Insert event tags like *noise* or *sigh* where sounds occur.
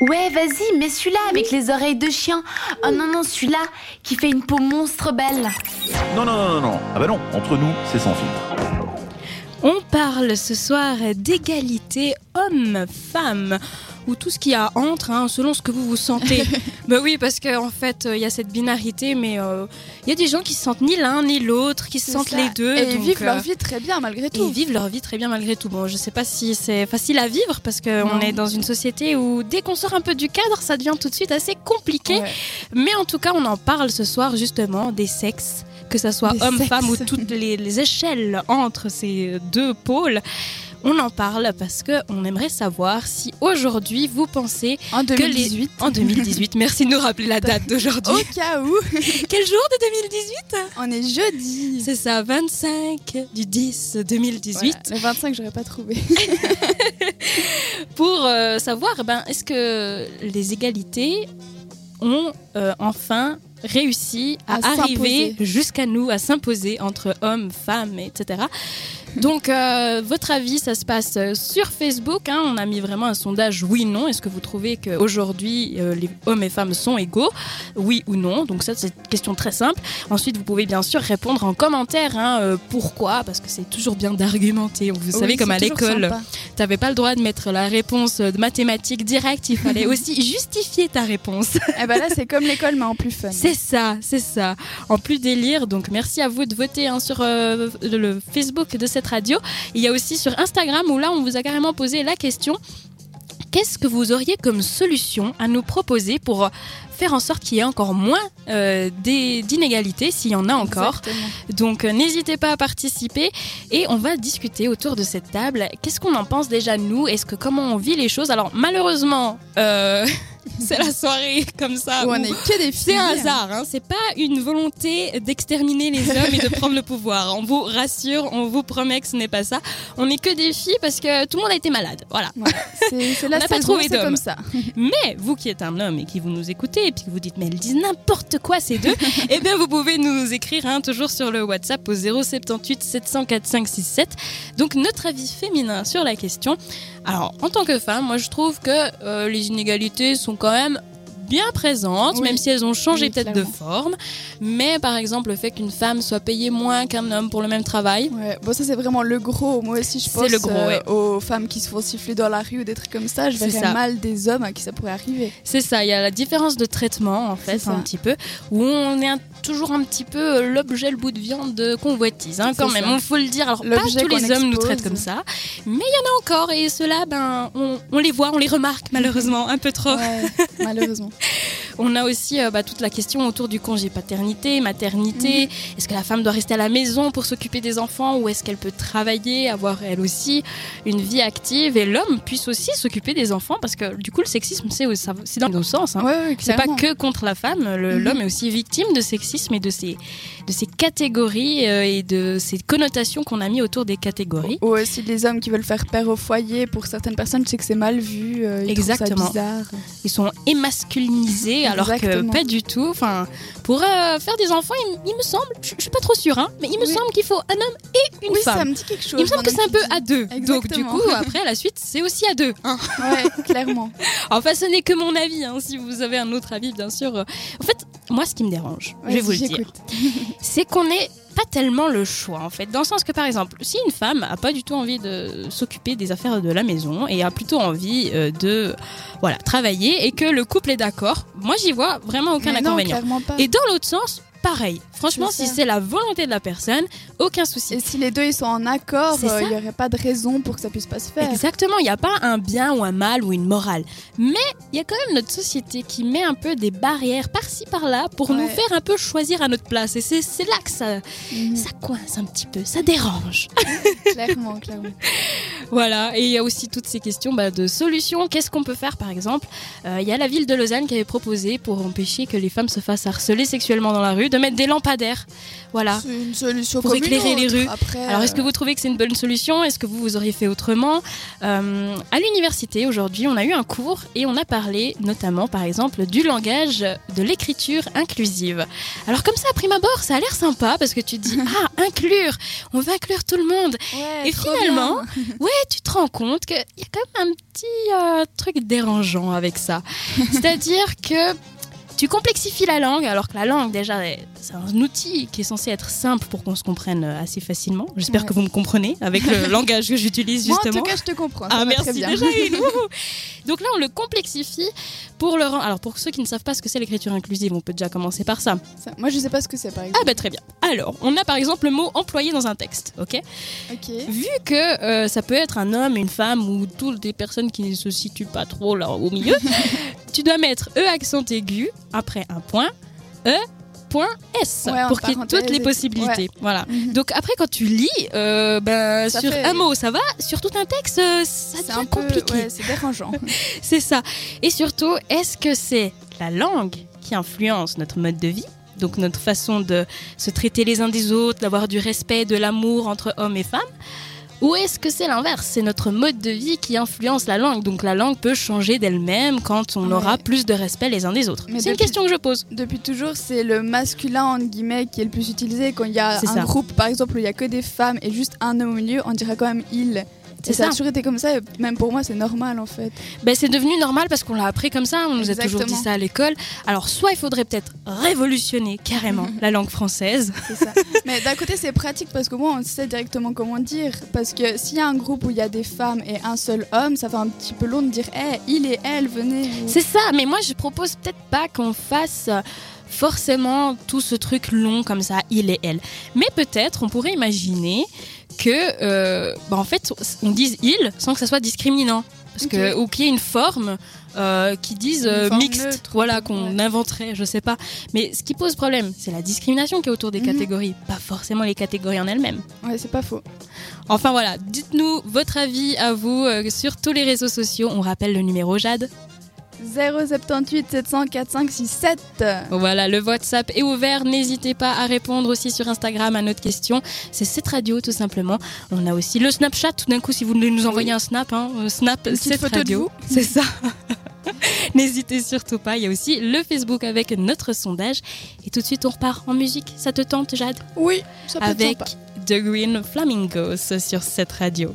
Ouais, vas-y, mets celui-là avec les oreilles de chien. Oh non, non, celui-là qui fait une peau monstre belle. Non, non, non, non, non. Ah bah non, entre nous, c'est sans filtre. On parle ce soir d'égalité homme-femme ou tout ce qu'il y a entre, hein, selon ce que vous vous sentez. *laughs* bah oui, parce qu'en en fait, il y a cette binarité, mais euh, il y a des gens qui se sentent ni l'un ni l'autre, qui se sentent ça. les deux. Et ils donc, vivent euh, leur vie très bien malgré et tout. ils vivent leur vie très bien malgré tout. Bon, je sais pas si c'est facile à vivre parce qu'on est dans une société où dès qu'on sort un peu du cadre, ça devient tout de suite assez compliqué. Ouais. Mais en tout cas, on en parle ce soir justement des sexes, que ce soit homme, femme ou toutes les, les échelles entre ces deux pôles. On en parle parce que on aimerait savoir si aujourd'hui vous pensez En que les 2018. en 2018, merci de nous rappeler la date d'aujourd'hui. Au cas où, *laughs* Quel jour de 2018 on est jeudi. C'est ça, 25 du 10 2018. Ouais, le 25, j'aurais pas trouvé. *laughs* pour euh, savoir ben, est-ce que les égalités ont euh, enfin réussi à, À arriver jusqu'à nous, à s'imposer entre hommes, femmes, etc. Donc, euh, votre avis, ça se passe euh, sur Facebook. hein. on a mis vraiment un sondage oui/non. Est-ce que vous trouvez qu'aujourd'hui, euh, les hommes et femmes sont égaux? Oui ou non? Donc, ça, c'est une question très simple. Ensuite, vous pouvez bien sûr répondre en commentaire. hein, euh, pourquoi? Parce que c'est toujours bien d'argumenter. Vous savez, comme à l'école. T'avais pas le droit de mettre la réponse de mathématiques directe, il fallait *laughs* aussi justifier ta réponse. Eh ben là, c'est comme l'école, mais en plus fun. C'est ça, c'est ça. En plus délire, donc merci à vous de voter hein, sur euh, le Facebook de cette radio. Il y a aussi sur Instagram où là on vous a carrément posé la question. Qu'est-ce que vous auriez comme solution à nous proposer pour faire en sorte qu'il y ait encore moins euh, d'inégalités, s'il y en a encore? Exactement. donc euh, n'hésitez pas à participer et on va discuter autour de cette table. Qu'est-ce qu'on en pense déjà nous? Est-ce que comment on vit les choses? Alors malheureusement, euh, *laughs* c'est la soirée comme ça. Où où on est que des filles. c'est un hasard, hein. c'est pas une volonté d'exterminer les *laughs* hommes et de prendre le pouvoir. On vous rassure, on vous promet que ce n'est pas ça. On n'est que des filles parce que tout le monde a été malade. Voilà. Voilà. C'est la *laughs* n'a pas trouvé d'homme. comme ça. *laughs* Mais vous qui êtes un homme et qui vous nous écoutez et puis que vous dites mais elles disent n'importe quoi ces deux, eh bien vous pouvez nous écrire hein, toujours sur le WhatsApp au 078 704 567. Donc notre avis féminin sur la question. Alors en tant que femme, moi je trouve que euh, les inégalités sont quand même bien présentes, Oui. même si elles ont changé Oui, peut-être de forme. Mais par exemple le fait qu'une femme soit payée moins qu'un homme pour le même travail, Ouais. Bon, ça, c'est vraiment le gros. Moi aussi, je pense le gros, euh, ouais. aux femmes qui se font siffler dans la rue ou des trucs comme ça. Je verrais ça. mal des hommes à qui ça pourrait arriver. C'est ça, il y a la différence de traitement en fait, un petit peu, où on est un- toujours un petit peu euh, l'objet, le bout de viande de convoitise, hein, quand même, ça. il faut le dire. Alors, pas tous les hommes nous traitent comme ça, mais il y en a encore, et ceux-là, ben, on, on les voit, on les remarque malheureusement un peu trop. Ouais, *laughs* malheureusement. On a aussi euh, bah, toute la question autour du congé paternité, maternité. Mhm. Est-ce que la femme doit rester à la maison pour s'occuper des enfants ou est-ce qu'elle peut travailler, avoir elle aussi une vie active et l'homme puisse aussi s'occuper des enfants parce que du coup le sexisme c'est dans nos sens. hein. Ouais, ouais, C'est pas que contre la femme, Mhm. l'homme est aussi victime de sexisme et de ces, de ces catégories euh, et de ces connotations qu'on a mis autour des catégories. Ou aussi les hommes qui veulent faire père au foyer. Pour certaines personnes, je sais que c'est mal vu. euh, ils trouvent Exactement. Ça bizarre. Ils sont émasculinisés alors que Exactement. pas du tout. Enfin, pour euh, faire des enfants, il, il me semble, je, je suis pas trop sûre, hein, mais il me Oui. semble qu'il faut un homme et une oui, femme. ça me dit quelque chose. Il me semble que c'est un peu à deux. Donc du Exactement. coup, après la suite, c'est aussi à deux. hein. Ouais, clairement. *laughs* Enfin, ce n'est que mon avis. hein, Si vous avez un autre avis, bien sûr. En fait, moi, ce qui me dérange, je vais vous le dire, *laughs* c'est qu'on n'ait pas tellement le choix en fait. Dans le sens que par exemple si une femme a pas du tout envie de s'occuper des affaires de la maison et a plutôt envie euh, de voilà travailler et que le couple est d'accord moi j'y vois vraiment aucun Mais inconvénient. et dans l'autre sens pareil franchement si c'est la volonté de la personne aucun souci Et si les deux ils sont en accord, euh, il n'y aurait pas de raison pour que ça puisse pas se faire. Exactement, il n'y a pas un bien ou un mal ou une morale. Mais il y a quand même notre société qui met un peu des barrières par-ci par-là pour Ouais. nous faire un peu choisir à notre place. Et c'est c'est là que ça, Mhm. ça coince un petit peu, ça dérange. *laughs* clairement, clairement. Voilà, et il y a aussi toutes ces questions bah, de solutions. Qu'est-ce qu'on peut faire par exemple? Euh, Il y a la ville de Lausanne qui avait proposé pour empêcher que les femmes se fassent harceler sexuellement dans la rue de mettre des lampadaires. Voilà. C'est une solution Pour éclairer les autre. rues. Après, Alors, est-ce que euh, vous trouvez que c'est une bonne solution? Est-ce que vous, vous auriez fait autrement? Euh, À l'université, aujourd'hui, on a eu un cours et on a parlé notamment, par exemple, du langage de l'écriture inclusive. Alors, comme ça, à prime abord, ça a l'air sympa parce que tu te dis, *laughs* ah, inclure, on va inclure tout le monde. ouais, et finalement, bien. Ouais, tu te rends compte qu'il y a quand même un petit euh, truc dérangeant avec ça. *laughs* C'est-à-dire que tu complexifies la langue, alors que la langue, déjà, c'est un outil qui est censé être simple pour qu'on se comprenne euh, assez facilement. J'espère Ouais. que vous me comprenez avec le *laughs* langage que j'utilise Moi, en justement. tout cas, je te comprends. Ah merci déjà. *laughs* Donc là on le complexifie pour le rendre. Alors pour ceux qui ne savent pas ce que c'est l'écriture inclusive, on peut déjà commencer par ça. Ça, Moi, je sais pas ce que c'est, par exemple. Ah bah très bien. Alors on a par exemple le mot employé dans un texte, ok? Ok. Vu que euh, ça peut être un homme, une femme ou toutes des personnes qui ne se situent pas trop là au milieu, *laughs* tu dois mettre E accent aigu après un point, E point S Ouais, pour qu'il y ait toutes les possibilités. Voilà. Mhm. Donc après quand tu lis, euh, ben, Ça sur fait- un mot ça va, sur tout un texte euh, ça C'est devient un peu, compliqué. ouais, c'est dérangeant. *laughs* C'est ça. Et surtout, est-ce que c'est la langue qui influence notre mode de vie? Donc notre façon de se traiter les uns des autres, d'avoir du respect, de l'amour entre hommes et femmes? Ou est-ce que c'est l'inverse? C'est notre mode de vie qui influence la langue. Donc la langue peut changer d'elle-même quand on Ouais. aura plus de respect les uns des autres. C'est une question que je pose. Depuis toujours, c'est le masculin, entre guillemets, qui est le plus utilisé. Quand il y a un ça. groupe, par exemple, où il y a que des femmes et juste un homme au milieu, on dirait quand même il. C'est ça a toujours été comme ça, et même pour moi, c'est normal en fait. Ben, c'est devenu normal parce qu'on l'a appris comme ça, on nous a toujours dit ça à l'école. Alors soit il faudrait peut-être révolutionner carrément *laughs* la langue française. C'est ça. Mais d'un côté, c'est pratique parce qu'au moins, on sait directement comment dire. Parce que s'il y a un groupe où il y a des femmes et un seul homme, ça fait un petit peu long de dire Eh, il et elle, venez. C'est ça, mais moi je propose peut-être pas qu'on fasse forcément tout ce truc long comme ça, il et elle. Mais peut-être on pourrait imaginer que, euh, bah, en fait, on dise il sans que ça soit discriminant. Parce que, ou qu'il y ait une forme euh, qui dise euh, mixte, neutre. voilà, qu'on Ouais. inventerait, je sais pas. Mais ce qui pose problème, c'est la discrimination qui est autour des Mhm. catégories, pas forcément les catégories en elles-mêmes. Ouais, c'est pas faux. Enfin voilà, dites-nous votre avis à vous sur tous les réseaux sociaux. On rappelle le numéro Jade. 078 700 4567. Voilà, le WhatsApp est ouvert. N'hésitez pas à répondre aussi sur Instagram à notre question. C'est cette radio, tout simplement. On a aussi le Snapchat. Tout d'un coup, si vous voulez nous envoyer un snap, hein, euh, snap cette photo radio. C'est ça. *laughs* N'hésitez surtout pas. Il y a aussi le Facebook avec notre sondage. Et tout de suite, on repart en musique. Ça te tente, Jade? Oui, ça peut être Avec. The Green Flamingos sur cette radio.